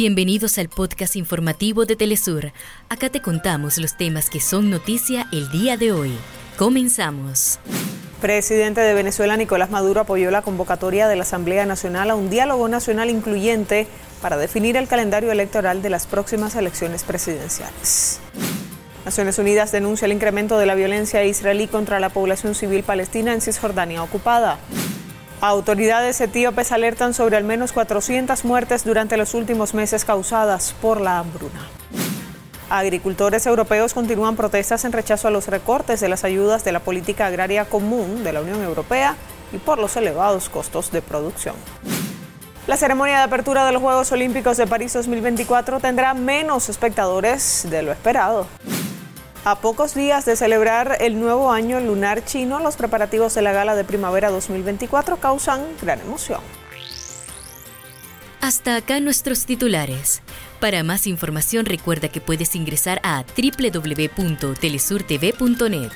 Bienvenidos al podcast informativo de Telesur. Acá te contamos los temas que son noticia el día de hoy. Comenzamos. Presidente de Venezuela Nicolás Maduro apoyó la convocatoria de la Asamblea Nacional a un diálogo nacional incluyente para definir el calendario electoral de las próximas elecciones presidenciales. Naciones Unidas denuncia el incremento de la violencia israelí contra la población civil palestina en Cisjordania ocupada. Autoridades etíopes alertan sobre al menos 400 muertes durante los últimos meses causadas por la hambruna. Agricultores europeos continúan protestas en rechazo a los recortes de las ayudas de la política agraria común de la Unión Europea y por los elevados costos de producción. La ceremonia de apertura de los Juegos Olímpicos de París 2024 tendrá menos espectadores de lo esperado. A pocos días de celebrar el nuevo año lunar chino, los preparativos de la gala de primavera 2024 causan gran emoción. Hasta acá nuestros titulares. Para más información recuerda que puedes ingresar a www.telesurtv.net.